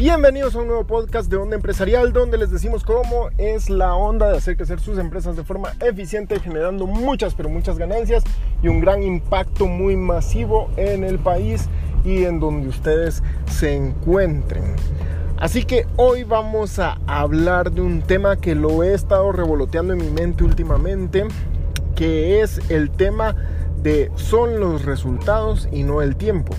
Bienvenidos a un nuevo podcast de Onda Empresarial donde les decimos cómo es la onda de hacer crecer sus empresas de forma eficiente generando muchas pero muchas ganancias y un gran impacto muy masivo en el país y en donde ustedes se encuentren. Así que hoy vamos a hablar de un tema que lo he estado revoloteando en mi mente últimamente, que es el tema de son los resultados y no el tiempo.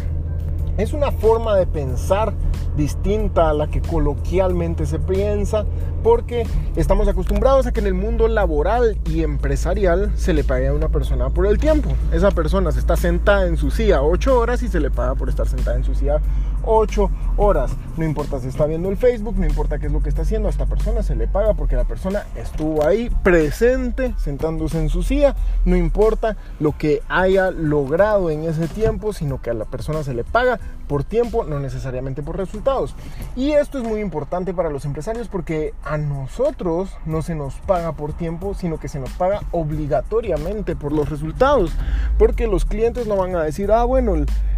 Es una forma de pensar distinta a la que coloquialmente se piensa, porque estamos acostumbrados a que en el mundo laboral y empresarial se le pague a una persona por el tiempo. Esa persona se está sentada en su silla 8 horas y se le paga por estar sentada en su silla 8 horas. No importa si está viendo el Facebook, no importa qué es lo que está haciendo, a esta persona se le paga porque la persona estuvo ahí presente, sentándose en su silla. No importa lo que haya logrado en ese tiempo, sino que a la persona se le paga por tiempo, no necesariamente por resultados. Y esto es muy importante para los empresarios porque a nosotros no se nos paga por tiempo, sino que se nos paga obligatoriamente por los resultados. Porque los clientes no van a decir, ah, bueno,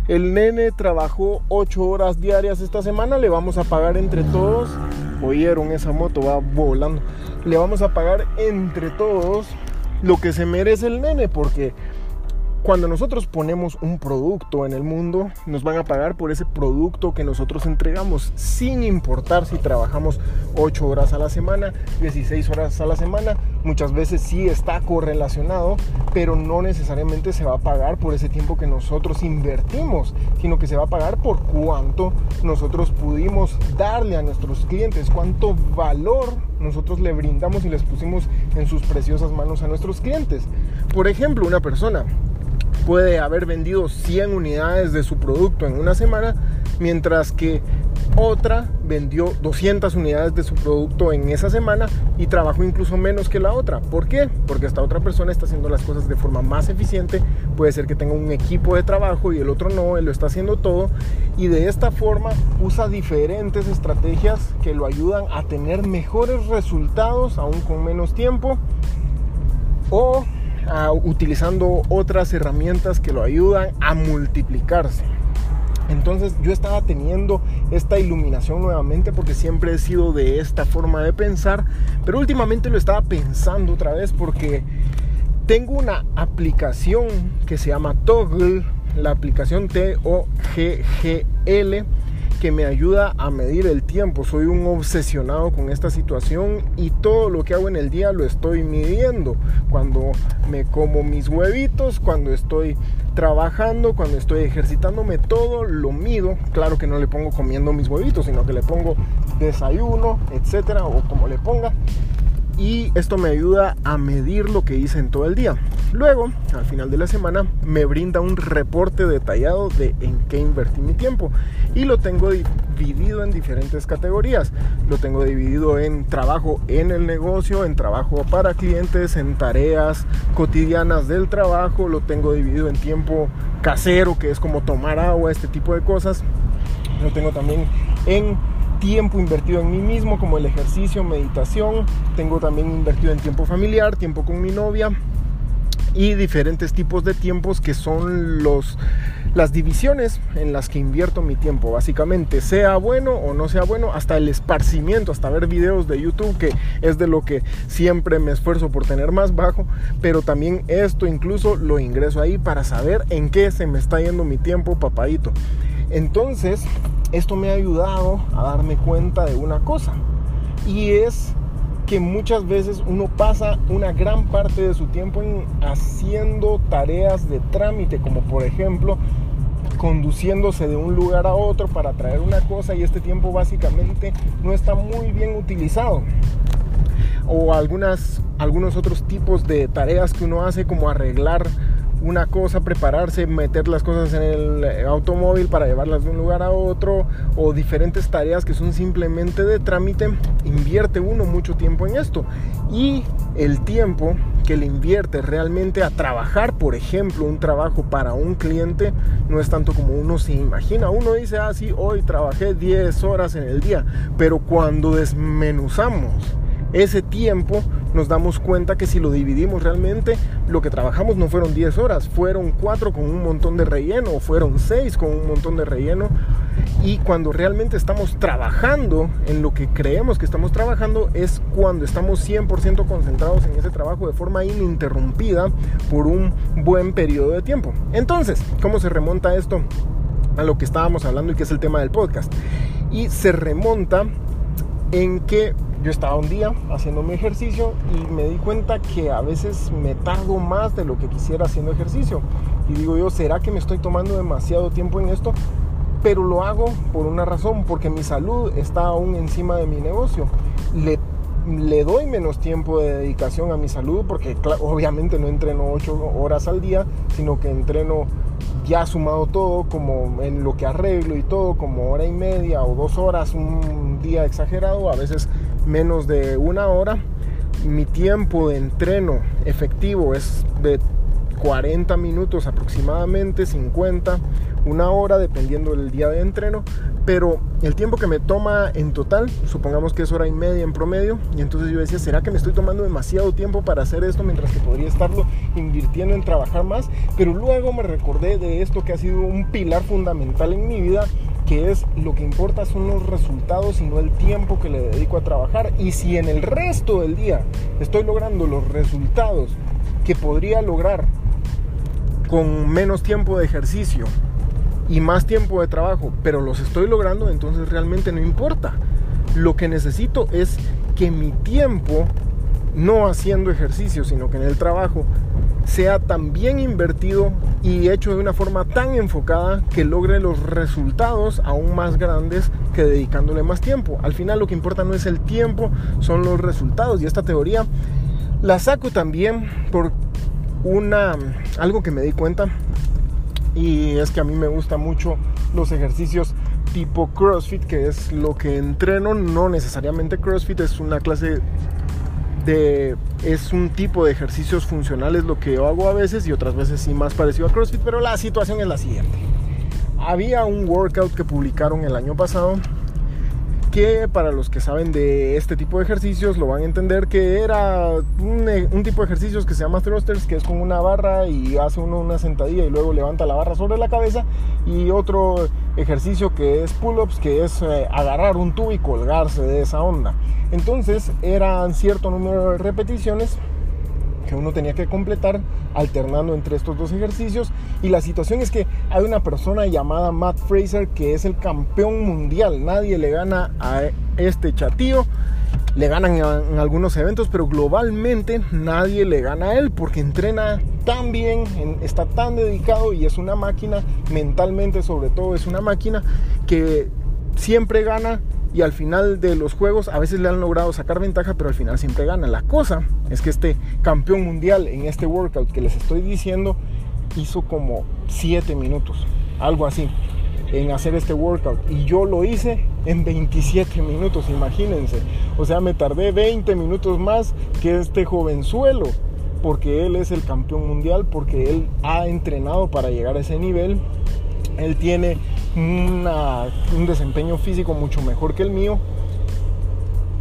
el, nene trabajó 8 horas diarias esta semana, le vamos a pagar entre todos. Oyeron, esa moto va volando. Le vamos a pagar entre todos lo que se merece el nene porque cuando nosotros ponemos un producto en el mundo, nos van a pagar por ese producto que nosotros entregamos, sin importar si trabajamos 8 horas a la semana, 16 horas a la semana. Muchas veces sí está correlacionado, pero no necesariamente se va a pagar por ese tiempo que nosotros invertimos, sino que se va a pagar por cuánto nosotros pudimos darle a nuestros clientes, cuánto valor nosotros le brindamos y les pusimos en sus preciosas manos a nuestros clientes. Por ejemplo, una persona puede haber vendido 100 unidades de su producto en una semana, mientras que otra vendió 200 unidades de su producto en esa semana y trabajó incluso menos que la otra. ¿Por qué? Porque esta otra persona está haciendo las cosas de forma más eficiente. Puede ser que tenga un equipo de trabajo y el otro no, él lo está haciendo todo. Y de esta forma usa diferentes estrategias que lo ayudan a tener mejores resultados aún con menos tiempo. O utilizando otras herramientas que lo ayudan a multiplicarse. Entonces yo estaba teniendo esta iluminación nuevamente porque siempre he sido de esta forma de pensar, pero últimamente lo estaba pensando otra vez porque tengo una aplicación que se llama Toggle, la aplicación T-O-G-G-L que me ayuda a medir el tiempo. Soy un obsesionado con esta situación y todo lo que hago en el día lo estoy midiendo. Cuando me como mis huevitos, cuando estoy trabajando, cuando estoy ejercitándome, todo lo mido. Claro que no le pongo comiendo mis huevitos, sino que le pongo desayuno, etcétera, o como le ponga y esto me ayuda a medir lo que hice en todo el día. Luego, al final de la semana, me brinda un reporte detallado de en qué invertí mi tiempo y lo tengo dividido en diferentes categorías. Lo tengo dividido en trabajo en el negocio, en trabajo para clientes, en tareas cotidianas del trabajo, lo tengo dividido en tiempo casero, que es como tomar agua, este tipo de cosas. Lo tengo también en tiempo invertido en mí mismo, como el ejercicio, meditación. Tengo también invertido en tiempo familiar, tiempo con mi novia y diferentes tipos de tiempos que son los las divisiones en las que invierto mi tiempo, básicamente, sea bueno o no sea bueno, hasta el esparcimiento, hasta ver videos de YouTube, que es de lo que siempre me esfuerzo por tener más bajo, pero también esto incluso lo ingreso ahí para saber en qué se me está yendo mi tiempo, papadito. Entonces, esto me ha ayudado a darme cuenta de una cosa y es que muchas veces uno pasa una gran parte de su tiempo en haciendo tareas de trámite, como por ejemplo conduciéndose de un lugar a otro para traer una cosa y este tiempo básicamente no está muy bien utilizado. O algunas, algunos otros tipos de tareas que uno hace como arreglar una cosa, prepararse, meter las cosas en el eh, automóvil para llevarlas de un lugar a otro o diferentes tareas que son simplemente de trámite, invierte uno mucho tiempo en esto. Y el tiempo que le invierte realmente a trabajar, por ejemplo, un trabajo para un cliente, no es tanto como uno se imagina. Uno dice, ah, hoy trabajé 10 horas en el día, pero cuando desmenuzamos ese tiempo nos damos cuenta que si lo dividimos realmente, lo que trabajamos no fueron 10 horas, fueron 4 con un montón de relleno, fueron 6 con un montón de relleno. Y cuando realmente estamos trabajando en lo que creemos que estamos trabajando es cuando estamos 100% concentrados en ese trabajo de forma ininterrumpida por un buen periodo de tiempo. Entonces, ¿cómo se remonta esto a lo que estábamos hablando y que es el tema del podcast? Y se remonta en que yo estaba un día haciendo mi ejercicio y me di cuenta que a veces me tardo más de lo que quisiera haciendo ejercicio. Y digo yo, ¿será que me estoy tomando demasiado tiempo en esto? Pero lo hago por una razón, porque mi salud está aún encima de mi negocio. Le, le doy menos tiempo de dedicación a mi salud, porque obviamente no entreno 8 horas al día, sino que entreno ya sumado todo, como en lo que arreglo y todo, como hora y media o dos horas, un día exagerado, a veces menos de una hora. Mi tiempo de entreno efectivo es de 40 minutos aproximadamente, 50, una hora dependiendo del día de entreno, pero el tiempo que me toma en total, supongamos que es hora y media en promedio, y entonces yo decía, ¿será que me estoy tomando demasiado tiempo para hacer esto mientras que podría estarlo invirtiendo en trabajar más? Pero luego me recordé de esto que ha sido un pilar fundamental en mi vida, que es lo que importa son los resultados y no el tiempo que le dedico a trabajar. Y si en el resto del día estoy logrando los resultados que podría lograr con menos tiempo de ejercicio y más tiempo de trabajo, pero los estoy logrando, entonces realmente no importa. Lo que necesito es que mi tiempo, no haciendo ejercicio, sino que en el trabajo, sea tan bien invertido y hecho de una forma tan enfocada que logre los resultados aún más grandes que dedicándole más tiempo. Al final lo que importa no es el tiempo, son los resultados. Y esta teoría la saco también por una algo que me di cuenta y es que a mí me gusta mucho los ejercicios tipo CrossFit, que es lo que entreno, no necesariamente CrossFit, es una clase de es un tipo de ejercicios funcionales lo que yo hago a veces y otras veces sí más parecido a CrossFit, pero la situación es la siguiente. Había un workout que publicaron el año pasado que para los que saben de este tipo de ejercicios lo van a entender que era un, tipo de ejercicios que se llama thrusters, que es con una barra y hace uno una sentadilla y luego levanta la barra sobre la cabeza y otro ejercicio que es pull-ups, que es eh, agarrar un tubo y colgarse de esa onda. Entonces eran cierto número de repeticiones uno tenía que completar alternando entre estos dos ejercicios. Y la situación es que hay una persona llamada Matt Fraser que es el campeón mundial. Nadie le gana a este chatío. Le ganan en algunos eventos, pero globalmente nadie le gana a él porque entrena tan bien, está tan dedicado y es una máquina, mentalmente sobre todo es una máquina que siempre gana y al final de los juegos a veces le han logrado sacar ventaja, pero al final siempre gana. La cosa es que este campeón mundial en este workout que les estoy diciendo hizo como 7 minutos, algo así, en hacer este workout. Y yo lo hice en 27 minutos, imagínense. O sea, me tardé 20 minutos más que este jovenzuelo, porque él es el campeón mundial, porque él ha entrenado para llegar a ese nivel. Él tiene un desempeño físico mucho mejor que el mío.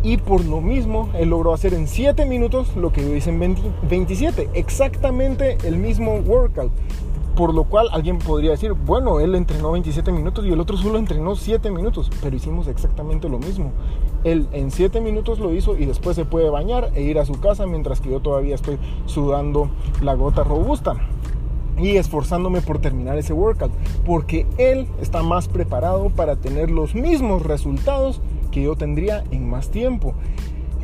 Y por lo mismo, él logró hacer en 7 minutos lo que yo hice en 27. Exactamente el mismo workout. Por lo cual alguien podría decir, bueno, él entrenó 27 minutos y el otro solo entrenó 7 minutos. Pero hicimos exactamente lo mismo. Él en 7 minutos lo hizo y después se puede bañar e ir a su casa mientras que yo todavía estoy sudando la gota robusta y esforzándome por terminar ese workout, porque él está más preparado para tener los mismos resultados que yo tendría en más tiempo.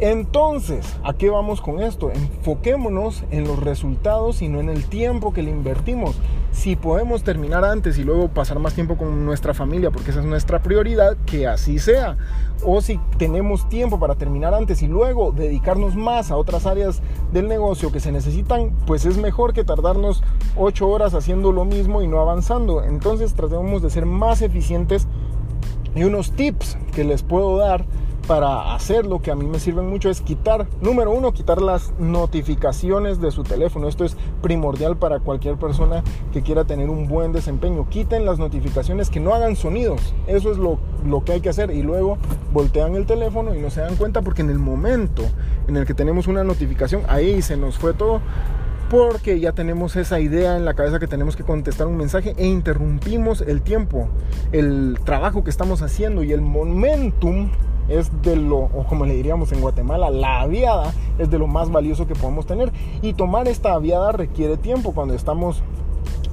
Entonces, ¿a qué vamos con esto? Enfoquémonos en los resultados y no en el tiempo que le invertimos. Si podemos terminar antes y luego pasar más tiempo con nuestra familia, porque esa es nuestra prioridad, que así sea. O si tenemos tiempo para terminar antes y luego dedicarnos más a otras áreas del negocio que se necesitan, pues es mejor que tardarnos 8 horas haciendo lo mismo y no avanzando. Entonces tratemos de ser más eficientes y unos tips que les puedo dar para hacer lo que a mí me sirven mucho es quitar, número uno, quitar las notificaciones de su teléfono. Esto es primordial para cualquier persona que quiera tener un buen desempeño. Quiten las notificaciones que no hagan sonidos. Eso es lo, lo que hay que hacer. Y luego voltean el teléfono y no se dan cuenta porque en el momento en el que tenemos una notificación, ahí se nos fue todo porque ya tenemos esa idea en la cabeza que tenemos que contestar un mensaje e interrumpimos el tiempo, el trabajo que estamos haciendo y el momentum es de lo, o como le diríamos en Guatemala, la aviada es de lo más valioso que podemos tener. Y tomar esta aviada requiere tiempo cuando estamos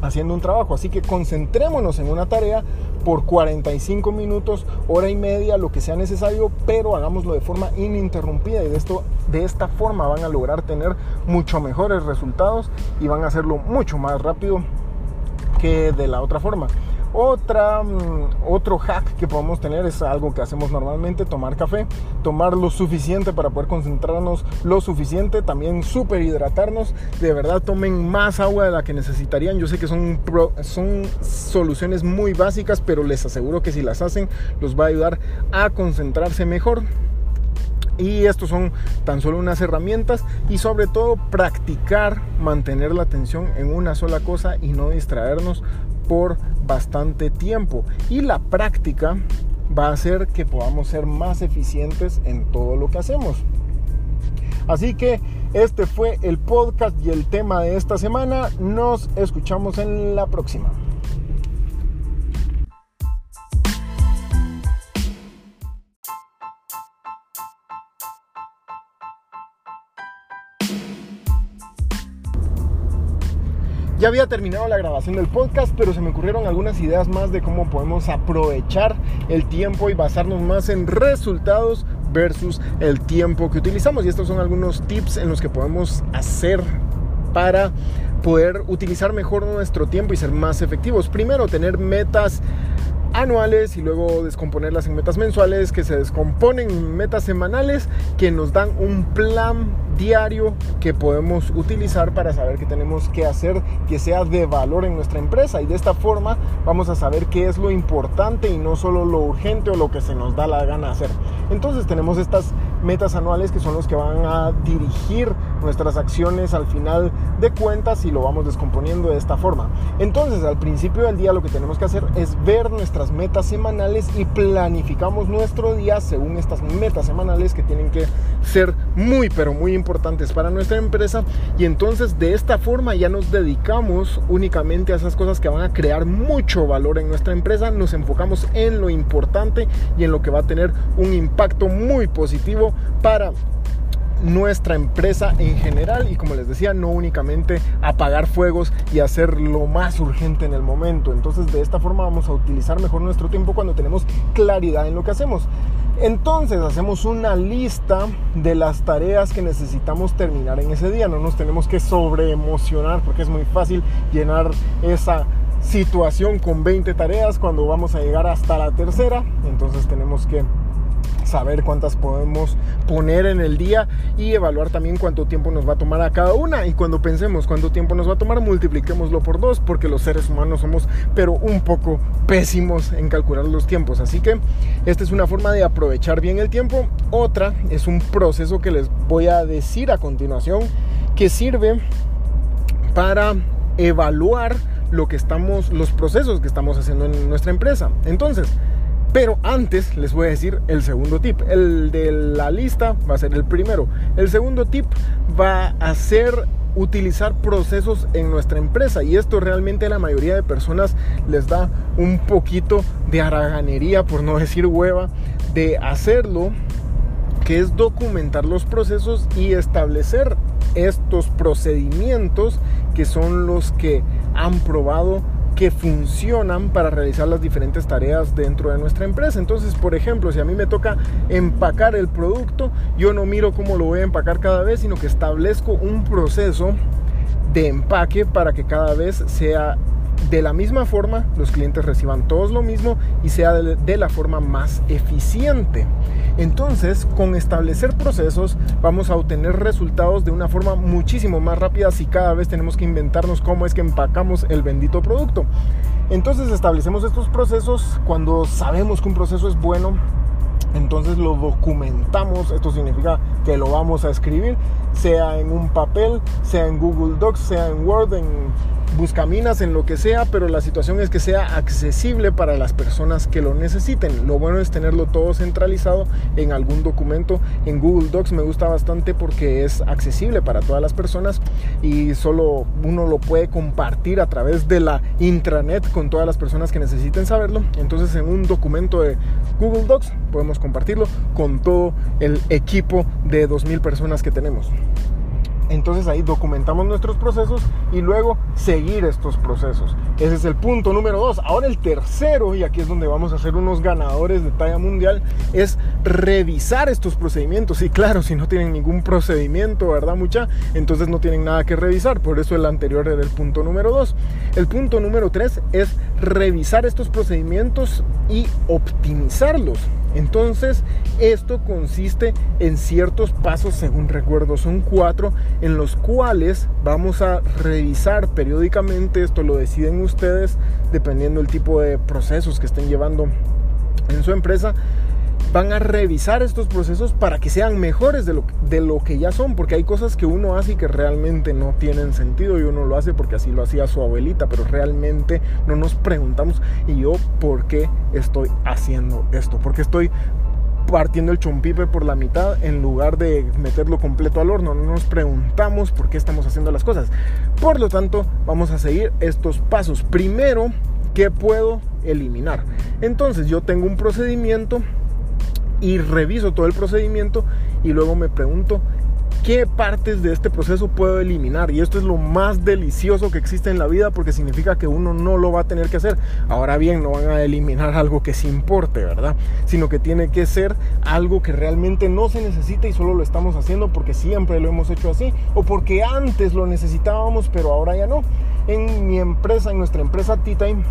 haciendo un trabajo. Así que concentrémonos en una tarea por 45 minutos, hora y media, lo que sea necesario, pero hagámoslo de forma ininterrumpida y de, esto, de esta forma van a lograr tener mucho mejores resultados y van a hacerlo mucho más rápido que de la otra forma. Otra, mm, otro hack que podemos tener es algo que hacemos normalmente, tomar café, tomar lo suficiente para poder concentrarnos lo suficiente, también super hidratarnos, de verdad tomen más agua de la que necesitarían, yo sé que son, son soluciones muy básicas, pero les aseguro que si las hacen los va a ayudar a concentrarse mejor. Y estos son tan solo unas herramientas y sobre todo practicar mantener la atención en una sola cosa y no distraernos por bastante tiempo. Y la práctica va a hacer que podamos ser más eficientes en todo lo que hacemos. Así que este fue el podcast y el tema de esta semana. Nos escuchamos en la próxima. Ya había terminado la grabación del podcast, pero se me ocurrieron algunas ideas más de cómo podemos aprovechar el tiempo y basarnos más en resultados versus el tiempo que utilizamos. Y estos son algunos tips en los que podemos hacer para poder utilizar mejor nuestro tiempo y ser más efectivos. Primero, tener metas anuales y luego descomponerlas en metas mensuales que se descomponen en metas semanales que nos dan un plan diario que podemos utilizar para saber qué tenemos que hacer que sea de valor en nuestra empresa y de esta forma vamos a saber qué es lo importante y no solo lo urgente o lo que se nos da la gana hacer. Entonces tenemos estas metas anuales que son los que van a dirigir nuestras acciones al final de cuentas y lo vamos descomponiendo de esta forma. Entonces al principio del día lo que tenemos que hacer es ver nuestras metas semanales y planificamos nuestro día según estas metas semanales que tienen que ser muy pero muy importantes para nuestra empresa y entonces de esta forma ya nos dedicamos únicamente a esas cosas que van a crear mucho valor en nuestra empresa, nos enfocamos en lo importante y en lo que va a tener un impacto muy positivo para nuestra empresa en general y como les decía, no únicamente apagar fuegos y hacer lo más urgente en el momento. Entonces de esta forma vamos a utilizar mejor nuestro tiempo cuando tenemos claridad en lo que hacemos. Entonces hacemos una lista de las tareas que necesitamos terminar en ese día. No nos tenemos que sobreemocionar porque es muy fácil llenar esa situación con 20 tareas cuando vamos a llegar hasta la tercera. Entonces tenemos que saber cuántas podemos poner en el día y evaluar también cuánto tiempo nos va a tomar a cada una. Y cuando pensemos cuánto tiempo nos va a tomar, multipliquémoslo por dos, porque los seres humanos somos, pero un poco pésimos en calcular los tiempos. Así que esta es una forma de aprovechar bien el tiempo. Otra es un proceso que les voy a decir a continuación que sirve para evaluar lo que estamos, los procesos que estamos haciendo en nuestra empresa. Entonces, pero antes les voy a decir el segundo tip. El de la lista va a ser el primero. El segundo tip va a ser utilizar procesos en nuestra empresa y esto realmente a la mayoría de personas les da un poquito de haraganería, por no decir hueva, de hacerlo, que es documentar los procesos y establecer estos procedimientos que son los que han probado que funcionan para realizar las diferentes tareas dentro de nuestra empresa. Entonces, por ejemplo, si a mí me toca empacar el producto, yo no miro cómo lo voy a empacar cada vez, sino que establezco un proceso de empaque para que cada vez sea de la misma forma, los clientes reciban todos lo mismo y sea de, la forma más eficiente. Entonces, con establecer procesos vamos a obtener resultados de una forma muchísimo más rápida si cada vez tenemos que inventarnos cómo es que empacamos el bendito producto. Entonces, establecemos estos procesos cuando sabemos que un proceso es bueno Entonces lo documentamos, esto significa que lo vamos a escribir, sea en un papel, sea en Google Docs, sea en Word, en buscaminas, en lo que sea, pero la situación es que sea accesible para las personas que lo necesiten. Lo bueno es tenerlo todo centralizado en algún documento. En Google Docs me gusta bastante porque es accesible para todas las personas y solo uno lo puede compartir a través de la intranet con todas las personas que necesiten saberlo. Entonces en un documento de Google Docs podemos compartirlo con todo el equipo de 2.000 personas que tenemos. Entonces ahí documentamos nuestros procesos y luego seguir estos procesos. Ese es el punto número dos. Ahora el tercero, y aquí es donde vamos a ser unos ganadores de talla mundial, es revisar estos procedimientos. Y claro, si no tienen ningún procedimiento, ¿verdad mucha? Entonces no tienen nada que revisar. Por eso el anterior era el punto número dos. El punto número tres es revisar estos procedimientos y optimizarlos. Entonces, esto consiste en ciertos pasos, según recuerdo, son cuatro, en los cuales vamos a revisar periódicamente, esto lo deciden ustedes, dependiendo del tipo de procesos que estén llevando en su empresa, van a revisar estos procesos para que sean mejores de lo, de lo que ya son, porque hay cosas que uno hace y que realmente no tienen sentido y uno lo hace porque así lo hacía su abuelita, pero realmente no nos preguntamos, ¿y yo por qué estoy haciendo esto? Porque estoy partiendo el chompipe por la mitad en lugar de meterlo completo al horno. No nos preguntamos por qué estamos haciendo las cosas. Por lo tanto, vamos a seguir estos pasos. Primero, ¿qué puedo eliminar? Entonces, yo tengo un procedimiento y reviso todo el procedimiento y luego me pregunto qué partes de este proceso puedo eliminar. Y esto es lo más delicioso que existe en la vida porque significa que uno no lo va a tener que hacer. Ahora bien, no van a eliminar algo que se importe, ¿verdad? Sino que tiene que ser algo que realmente no se necesita y solo lo estamos haciendo porque siempre lo hemos hecho así o porque antes lo necesitábamos pero ahora ya no. En mi empresa, en nuestra empresa T-Time,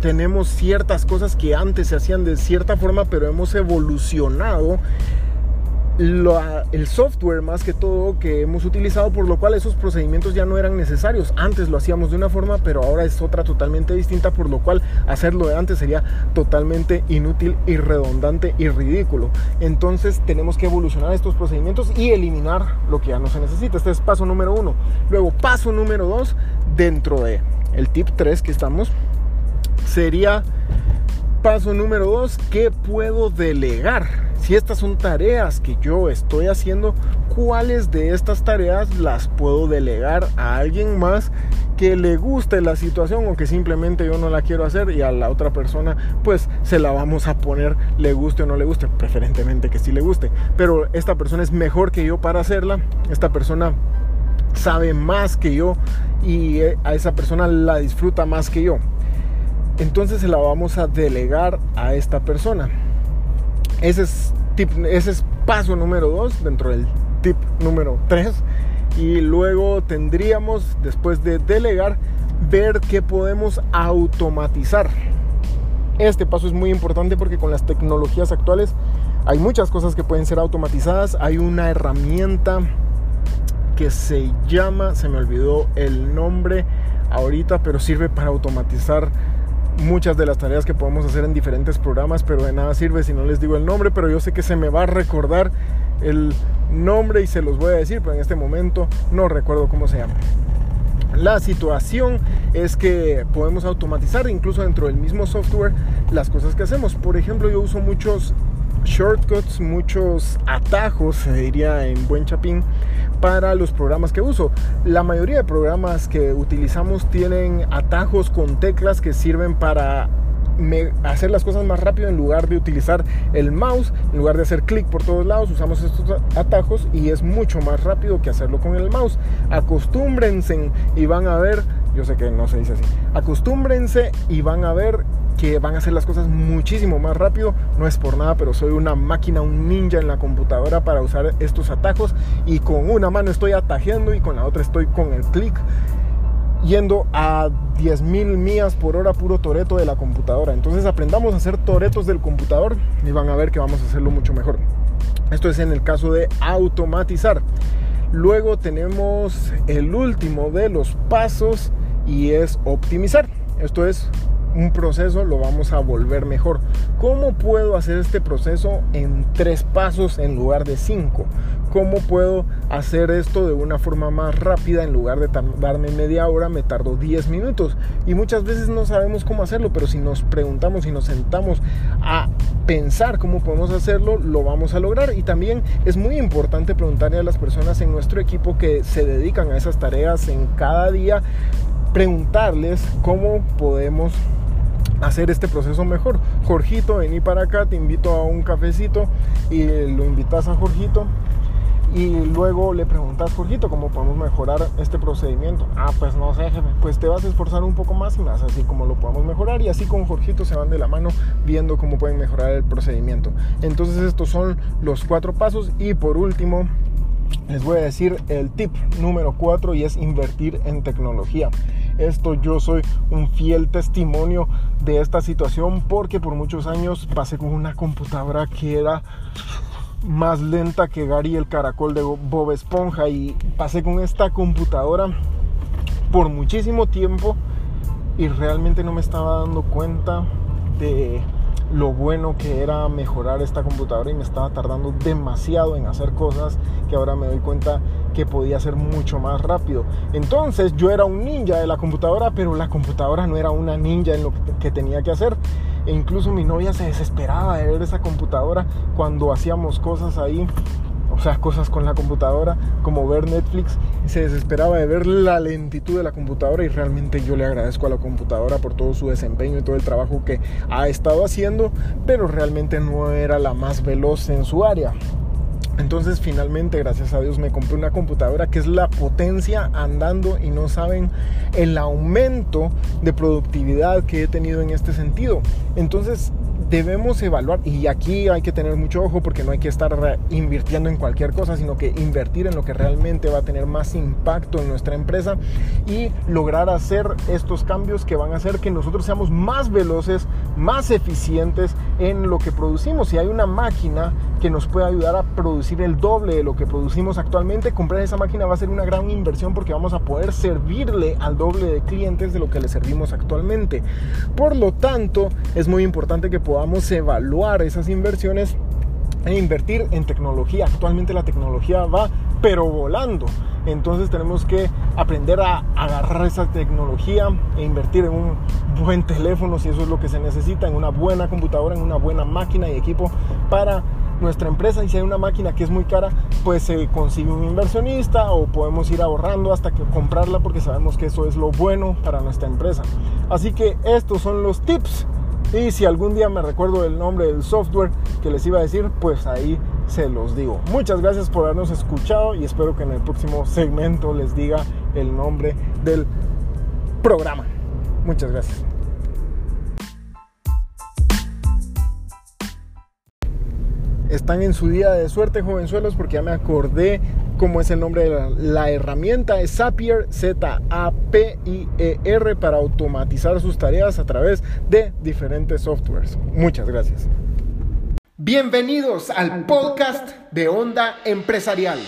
tenemos ciertas cosas que antes se hacían de cierta forma, pero hemos evolucionado el software más que todo que hemos utilizado, por lo cual esos procedimientos ya no eran necesarios. Antes lo hacíamos de una forma, pero ahora es otra totalmente distinta, por lo cual hacerlo de antes sería totalmente inútil, irredundante y ridículo. Entonces tenemos que evolucionar estos procedimientos y eliminar lo que ya no se necesita. Este es paso número uno. Luego, paso número dos, dentro de el tip 3 que estamos, sería paso número dos, ¿qué puedo delegar? Si estas son tareas que yo estoy haciendo, ¿cuáles de estas tareas las puedo delegar a alguien más que le guste la situación o que simplemente yo no la quiero hacer y a la otra persona pues se la vamos a poner le guste o no le guste, preferentemente que sí le guste, pero esta persona es mejor que yo para hacerla, esta persona sabe más que yo y eh, a esa persona la disfruta más que yo entonces se la vamos a delegar a esta persona. Ese es, paso número 2 dentro del tip número 3. Y luego tendríamos, después de delegar, ver qué podemos automatizar. Este paso es muy importante porque con las tecnologías actuales hay muchas cosas que pueden ser automatizadas. Hay una herramienta que se llama, se me olvidó el nombre ahorita, pero sirve para automatizar muchas de las tareas que podemos hacer en diferentes programas, pero de nada sirve si no les digo el nombre, pero yo sé que se me va a recordar el nombre y se los voy a decir, pero en este momento no recuerdo cómo se llama. La situación es que podemos automatizar incluso dentro del mismo software las cosas que hacemos. Por ejemplo, yo uso muchos shortcuts, muchos atajos, se diría en buen chapín, para los programas que uso. La mayoría de programas que utilizamos tienen atajos con teclas que sirven para hacer las cosas más rápido en lugar de utilizar el mouse, en lugar de hacer clic por todos lados, usamos estos atajos y es mucho más rápido que hacerlo con el mouse. Acostúmbrense y van a ver, yo sé que no se dice así, acostúmbrense y van a ver que van a hacer las cosas muchísimo más rápido. No es por nada, pero soy una máquina, un ninja en la computadora para usar estos atajos. Y con una mano estoy atajeando y con la otra estoy con el clic yendo a 10.000 millas por hora puro toreto de la computadora. Entonces aprendamos a hacer toretos del computador y van a ver que vamos a hacerlo mucho mejor. Esto es en el caso de automatizar. Luego tenemos el último de los pasos y es optimizar. Esto es un proceso lo vamos a volver mejor. ¿Cómo puedo hacer este proceso en tres pasos en lugar de cinco? ¿Cómo puedo hacer esto de una forma más rápida en lugar de tardarme media hora me tardo 10 minutos? Y muchas veces no sabemos cómo hacerlo, pero si nos preguntamos y nos sentamos a pensar cómo podemos hacerlo, lo vamos a lograr. Y también es muy importante preguntarle a las personas en nuestro equipo que se dedican a esas tareas en cada día, preguntarles cómo podemos hacer este proceso mejor. Jorgito, vení para acá, te invito a un cafecito y lo invitas a Jorgito y luego le preguntas, Jorgito, ¿cómo podemos mejorar este procedimiento? Ah, pues no sé, pues te vas a esforzar un poco más y más así como lo podemos mejorar y así con Jorgito se van de la mano viendo cómo pueden mejorar el procedimiento. Entonces estos son los cuatro pasos y por último les voy a decir el tip número cuatro y es invertir en tecnología. Esto yo soy un fiel testimonio de esta situación porque por muchos años pasé con una computadora que era más lenta que Gary el caracol de Bob Esponja y pasé con esta computadora por muchísimo tiempo y realmente no me estaba dando cuenta de lo bueno que era mejorar esta computadora y me estaba tardando demasiado en hacer cosas que ahora me doy cuenta que podía ser mucho más rápido. Entonces yo era un ninja de la computadora, pero la computadora no era una ninja en lo que tenía que hacer. E incluso mi novia se desesperaba de ver esa computadora cuando hacíamos cosas ahí o sea, cosas con la computadora, como ver Netflix, se desesperaba de ver la lentitud de la computadora y realmente yo le agradezco a la computadora por todo su desempeño y todo el trabajo que ha estado haciendo, pero realmente no era la más veloz en su área. Entonces finalmente, gracias a Dios, me compré una computadora que es la potencia andando y no saben el aumento de productividad que he tenido en este sentido. Entonces debemos evaluar, y aquí hay que tener mucho ojo porque no hay que estar invirtiendo en cualquier cosa, sino que invertir en lo que realmente va a tener más impacto en nuestra empresa y lograr hacer estos cambios que van a hacer que nosotros seamos más veloces, más eficientes en lo que producimos. Si hay una máquina que nos puede ayudar a producir el doble de lo que producimos actualmente, comprar esa máquina va a ser una gran inversión porque vamos a poder servirle al doble de clientes de lo que le servimos actualmente. Por lo tanto, es muy importante que podamos evaluar esas inversiones e invertir en tecnología. Actualmente la tecnología va pero volando. Entonces tenemos que aprender a agarrar esa tecnología e invertir en un buen teléfono si eso es lo que se necesita, en una buena computadora, en una buena máquina y equipo para nuestra empresa y si hay una máquina que es muy cara, pues se consigue un inversionista o podemos ir ahorrando hasta que comprarla porque sabemos que eso es lo bueno para nuestra empresa. Así que estos son los tips y si algún día me recuerdo el nombre del software que les iba a decir, pues ahí se los digo. Muchas gracias por habernos escuchado y espero que en el próximo segmento les diga el nombre del programa. Muchas gracias. Están en su día de suerte, jovenzuelos, porque ya me acordé cómo es el nombre de la, herramienta. Es Zapier, Z-A-P-I-E-R, para automatizar sus tareas a través de diferentes softwares. Muchas gracias. Bienvenidos al podcast de Onda Empresarial.